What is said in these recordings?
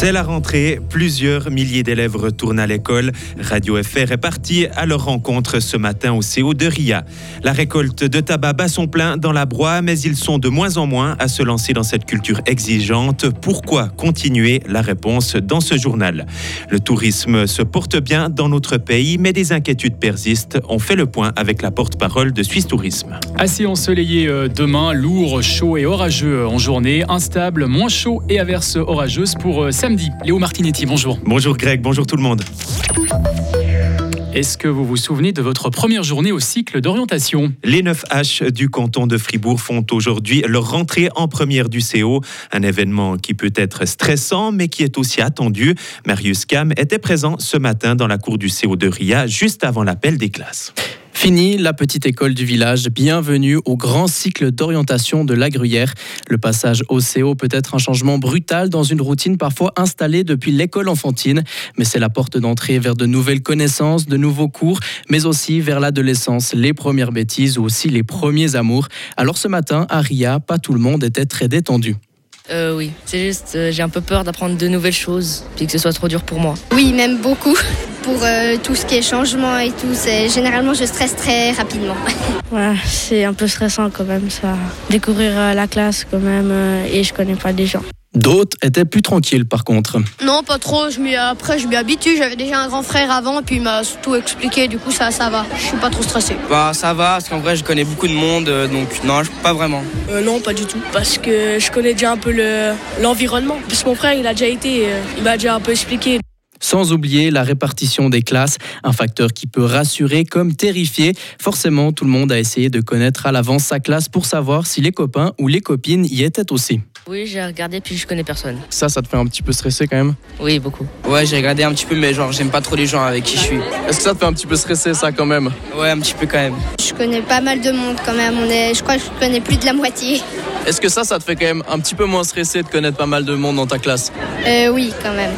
C'est la rentrée, plusieurs milliers d'élèves retournent à l'école. Radio FR est parti à leur rencontre ce matin au CO de RIA. La récolte de tabac bat son plein dans la broie, mais ils sont de moins en moins à se lancer dans cette culture exigeante. Pourquoi continuer? La réponse dans ce journal. Le tourisme se porte bien dans notre pays, mais des inquiétudes persistent. On fait le point avec la porte-parole de Suisse Tourisme. Assez ensoleillé euh, demain, lourd, chaud et orageux en journée, instable, moins chaud et averse orageuse pour euh, samedi. Léo Martinetti, bonjour. Bonjour Greg, bonjour tout le monde. Est-ce que vous vous souvenez de votre première journée au cycle d'orientation? Les 9H du canton de Fribourg font aujourd'hui leur rentrée en première du CO, un événement qui peut être stressant mais qui est aussi attendu. Marius Cam était présent ce matin dans la cour du CO de RIA juste avant l'appel des classes. Fini la petite école du village, bienvenue au grand cycle d'orientation de la Gruyère. Le passage au CO peut être un changement brutal dans une routine parfois installée depuis l'école enfantine, mais c'est la porte d'entrée vers de nouvelles connaissances, de nouveaux cours, mais aussi vers l'adolescence, les premières bêtises ou aussi les premiers amours. Alors ce matin, à Ria, pas tout le monde était très détendu. Euh, oui, c'est juste, euh, j'ai un peu peur d'apprendre de nouvelles choses, puis que ce soit trop dur pour moi. Oui, même beaucoup. Pour euh, tout ce qui est changement et tout, c'est généralement je stresse très rapidement. Ouais, c'est un peu stressant quand même ça. Découvrir euh, la classe quand même euh, et je connais pas des gens. D'autres étaient plus tranquilles par contre. Non, pas trop. Je m'y- après, je m'y habitue. J'avais déjà un grand frère avant, et puis il m'a tout expliqué. Du coup, ça, ça va. Je suis pas trop stressé. Bah ça va, parce qu'en vrai je connais beaucoup de monde, donc non, pas vraiment. Euh, non, pas du tout. Parce que je connais déjà un peu le- l'environnement. Parce que mon frère, il a déjà été, euh, il m'a déjà un peu expliqué. Sans oublier la répartition des classes, un facteur qui peut rassurer comme terrifier. Forcément, tout le monde a essayé de connaître à l'avance sa classe pour savoir si les copains ou les copines y étaient aussi. Oui, j'ai regardé, puis je connais personne. Ça, ça te fait un petit peu stresser quand même? Oui, beaucoup. Ouais, j'ai regardé un petit peu, mais genre j'aime pas trop les gens avec qui je suis. Est-ce que ça te fait un petit peu stresser ça quand même? Ouais, un petit peu quand même. Je connais pas mal de monde quand même. On est, je crois que je connais plus de la moitié. Est-ce que ça, ça te fait quand même un petit peu moins stresser de connaître pas mal de monde dans ta classe? Euh, oui, quand même.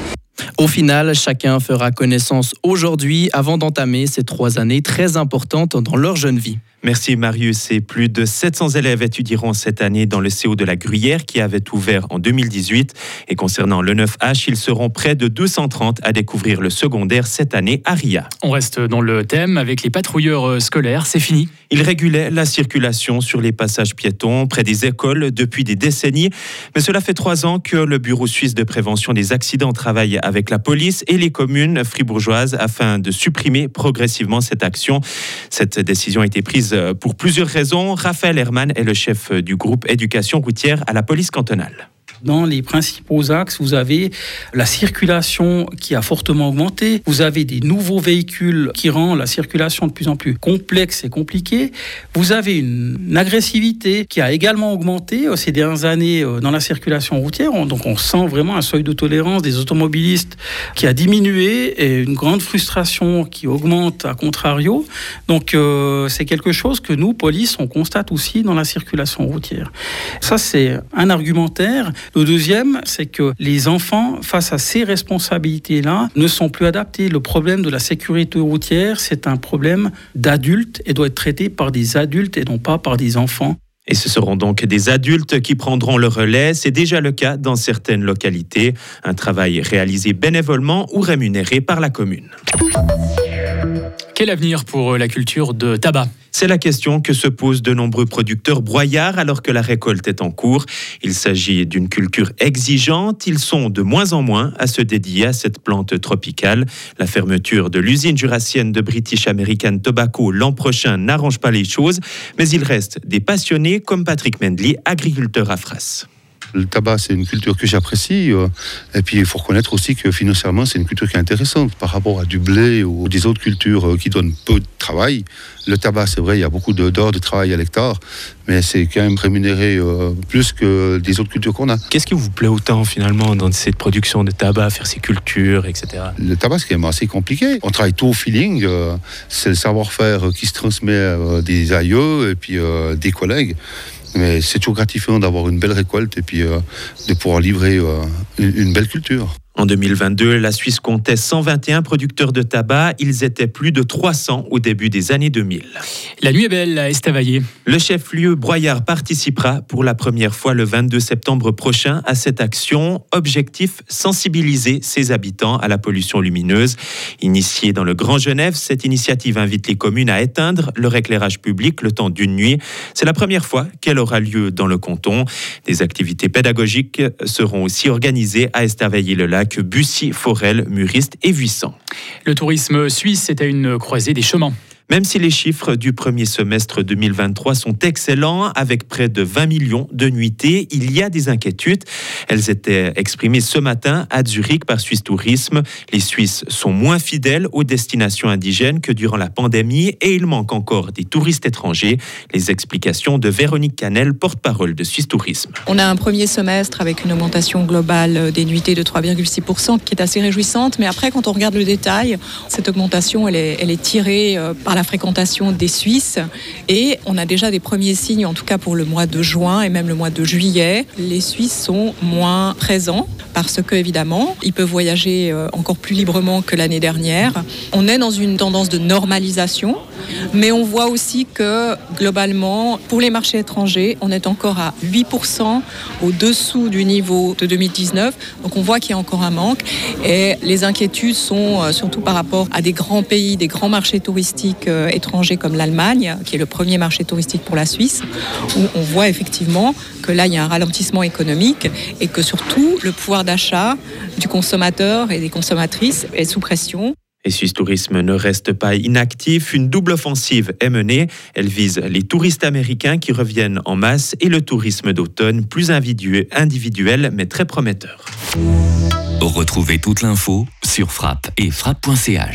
Au final, chacun fera connaissance aujourd'hui avant d'entamer ces trois années très importantes dans leur jeune vie. Merci Marius. Et plus de 700 élèves étudieront cette année dans le CO de la Gruyère qui avait ouvert en 2018. Et concernant le 9H, ils seront près de 230 à découvrir le secondaire cette année à RIA. On reste dans le thème avec les patrouilleurs euh, scolaires, c'est fini. Ils régulaient la circulation sur les passages piétons près des écoles depuis des décennies. Mais cela fait trois ans que le Bureau suisse de prévention des accidents travaille avec la police et les communes fribourgeoises afin de supprimer progressivement cette action. Cette décision a été prise pour plusieurs raisons. Raphaël Herman est le chef du groupe éducation routière à la police cantonale. Dans les principaux axes, vous avez la circulation qui a fortement augmenté. Vous avez des nouveaux véhicules qui rendent la circulation de plus en plus complexe et compliquée. Vous avez une agressivité qui a également augmenté euh, ces dernières années euh, dans la circulation routière. On- Donc on sent vraiment un seuil de tolérance des automobilistes qui a diminué et une grande frustration qui augmente à contrario. Donc euh, c'est quelque chose que nous, police, on constate aussi dans la circulation routière. Ça, c'est un argumentaire. Le deuxième, c'est que les enfants, face à ces responsabilités-là, ne sont plus adaptés. Le problème de la sécurité routière, c'est un problème d'adultes et doit être traité par des adultes et non pas par des enfants. Et ce seront donc des adultes qui prendront le relais. C'est déjà le cas dans certaines localités. Un travail réalisé bénévolement ou rémunéré par la commune. Quel avenir pour euh, la culture de tabac? C'est la question que se posent de nombreux producteurs broyards alors que la récolte est en cours. Il s'agit d'une culture exigeante. Ils sont de moins en moins à se dédier à cette plante tropicale. La fermeture de l'usine jurassienne de British American Tobacco l'an prochain n'arrange pas les choses, mais il reste des passionnés comme Patrick Mendley, agriculteur à Fras. Le tabac, c'est une culture que j'apprécie. euh, Et puis, il faut reconnaître aussi que financièrement, c'est une culture qui est intéressante par rapport à du blé ou des autres cultures euh, qui donnent peu de travail. Le tabac, c'est vrai, il y a beaucoup d'heures de travail à l'hectare, mais c'est quand même rémunéré euh, plus que des autres cultures qu'on a. Qu'est-ce qui vous plaît autant finalement dans cette production de tabac, faire ces cultures, etc. Le tabac, c'est quand même assez compliqué. On travaille tout au feeling. euh, c'est le savoir-faire qui se transmet des aïeux et puis euh, des collègues. Mais c'est toujours gratifiant d'avoir une belle récolte et puis euh, de pouvoir livrer euh, une, une belle culture. En 2022, la Suisse comptait 121 producteurs de tabac. Ils étaient plus de 300 au début des années 2000. La nuit est belle à Estavayer. Le chef-lieu Broyard participera pour la première fois le 22 septembre prochain à cette action. Objectif sensibiliser ses habitants à la pollution lumineuse. Initiée dans le Grand Genève, cette initiative invite les communes à éteindre leur éclairage public le temps d'une nuit. C'est la première fois qu'elle aura lieu dans le canton. Des activités pédagogiques seront aussi organisées à Estavayer-le-Lac Bussy, Forel, Muriste et Vuissant. Le tourisme suisse est à une croisée des chemins. Même si les chiffres du premier semestre 2023 sont excellents, avec près de 20 millions de nuitées, il y a des inquiétudes. Elles étaient exprimées ce matin à Zurich par Suisse Tourisme. Les Suisses sont moins fidèles aux destinations indigènes que durant la pandémie et il manque encore des touristes étrangers. Les explications de Véronique Canel, porte-parole de Suisse Tourisme. On a un premier semestre avec une augmentation globale des nuitées de 3,6% qui est assez réjouissante, mais après quand on regarde le détail, cette augmentation elle est, elle est tirée euh, par la la fréquentation des Suisses et on a déjà des premiers signes, en tout cas pour le mois de juin et même le mois de juillet. Les Suisses sont moins présents parce que évidemment, ils peuvent voyager euh, encore plus librement que l'année dernière. On est dans une tendance de normalisation, mais on voit aussi que globalement, pour les marchés étrangers, on est encore à 8% au-dessous du niveau de 2019. Donc on voit qu'il y a encore un manque et les inquiétudes sont euh, surtout par rapport à des grands pays, des grands marchés touristiques euh, étrangers comme l'Allemagne, qui est le premier marché touristique pour la Suisse, où on voit effectivement que là, il y a un ralentissement économique et que surtout, le pouvoir d'achat du consommateur et des consommatrices est sous pression. Et Suisse Tourisme ne reste pas inactif. Une double offensive est menée. Elle vise les touristes américains qui reviennent en masse et le tourisme d'automne, plus individuel mais très prometteur. Retrouvez toute l'info sur frappe et frappe.ch.